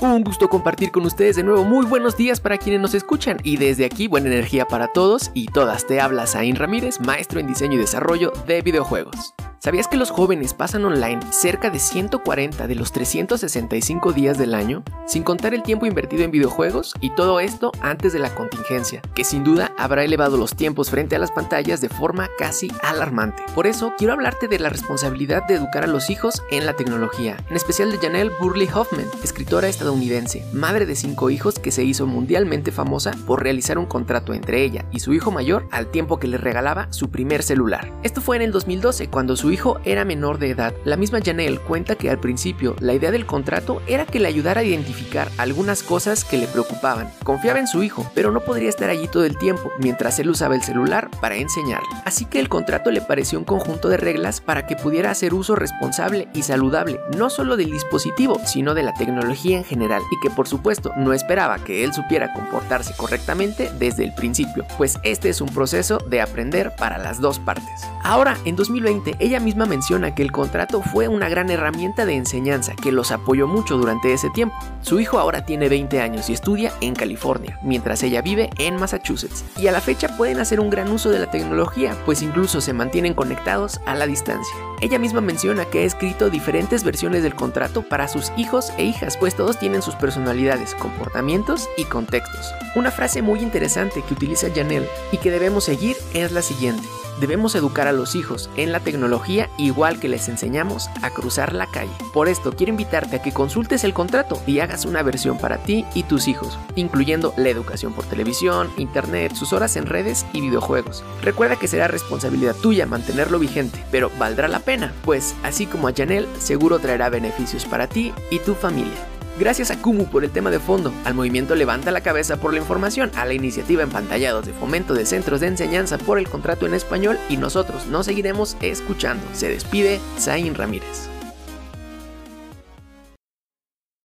Un gusto compartir con ustedes de nuevo. Muy buenos días para quienes nos escuchan. Y desde aquí, buena energía para todos y todas. Te habla Zain Ramírez, maestro en diseño y desarrollo de videojuegos. ¿Sabías que los jóvenes pasan online cerca de 140 de los 365 días del año, sin contar el tiempo invertido en videojuegos y todo esto antes de la contingencia, que sin duda habrá elevado los tiempos frente a las pantallas de forma casi alarmante? Por eso quiero hablarte de la responsabilidad de educar a los hijos en la tecnología, en especial de Janelle Burley Hoffman, escritora estadounidense, madre de cinco hijos que se hizo mundialmente famosa por realizar un contrato entre ella y su hijo mayor al tiempo que le regalaba su primer celular. Esto fue en el 2012 cuando su hijo era menor de edad. La misma Janelle cuenta que al principio la idea del contrato era que le ayudara a identificar algunas cosas que le preocupaban. Confiaba en su hijo, pero no podría estar allí todo el tiempo mientras él usaba el celular para enseñarle. Así que el contrato le pareció un conjunto de reglas para que pudiera hacer uso responsable y saludable, no solo del dispositivo, sino de la tecnología en general, y que por supuesto no esperaba que él supiera comportarse correctamente desde el principio, pues este es un proceso de aprender para las dos partes. Ahora, en 2020, ella misma menciona que el contrato fue una gran herramienta de enseñanza que los apoyó mucho durante ese tiempo. Su hijo ahora tiene 20 años y estudia en California, mientras ella vive en Massachusetts. Y a la fecha pueden hacer un gran uso de la tecnología, pues incluso se mantienen conectados a la distancia. Ella misma menciona que ha escrito diferentes versiones del contrato para sus hijos e hijas, pues todos tienen sus personalidades, comportamientos y contextos. Una frase muy interesante que utiliza Janelle y que debemos seguir es la siguiente. Debemos educar a los hijos en la tecnología igual que les enseñamos a cruzar la calle. Por esto quiero invitarte a que consultes el contrato y hagas una versión para ti y tus hijos, incluyendo la educación por televisión, internet, sus horas en redes y videojuegos. Recuerda que será responsabilidad tuya mantenerlo vigente, pero valdrá la pena, pues así como a Janelle, seguro traerá beneficios para ti y tu familia. Gracias a Kumu por el tema de fondo, al movimiento Levanta la Cabeza por la información, a la iniciativa Empantallados de Fomento de Centros de Enseñanza por el contrato en español y nosotros nos seguiremos escuchando. Se despide Zain Ramírez.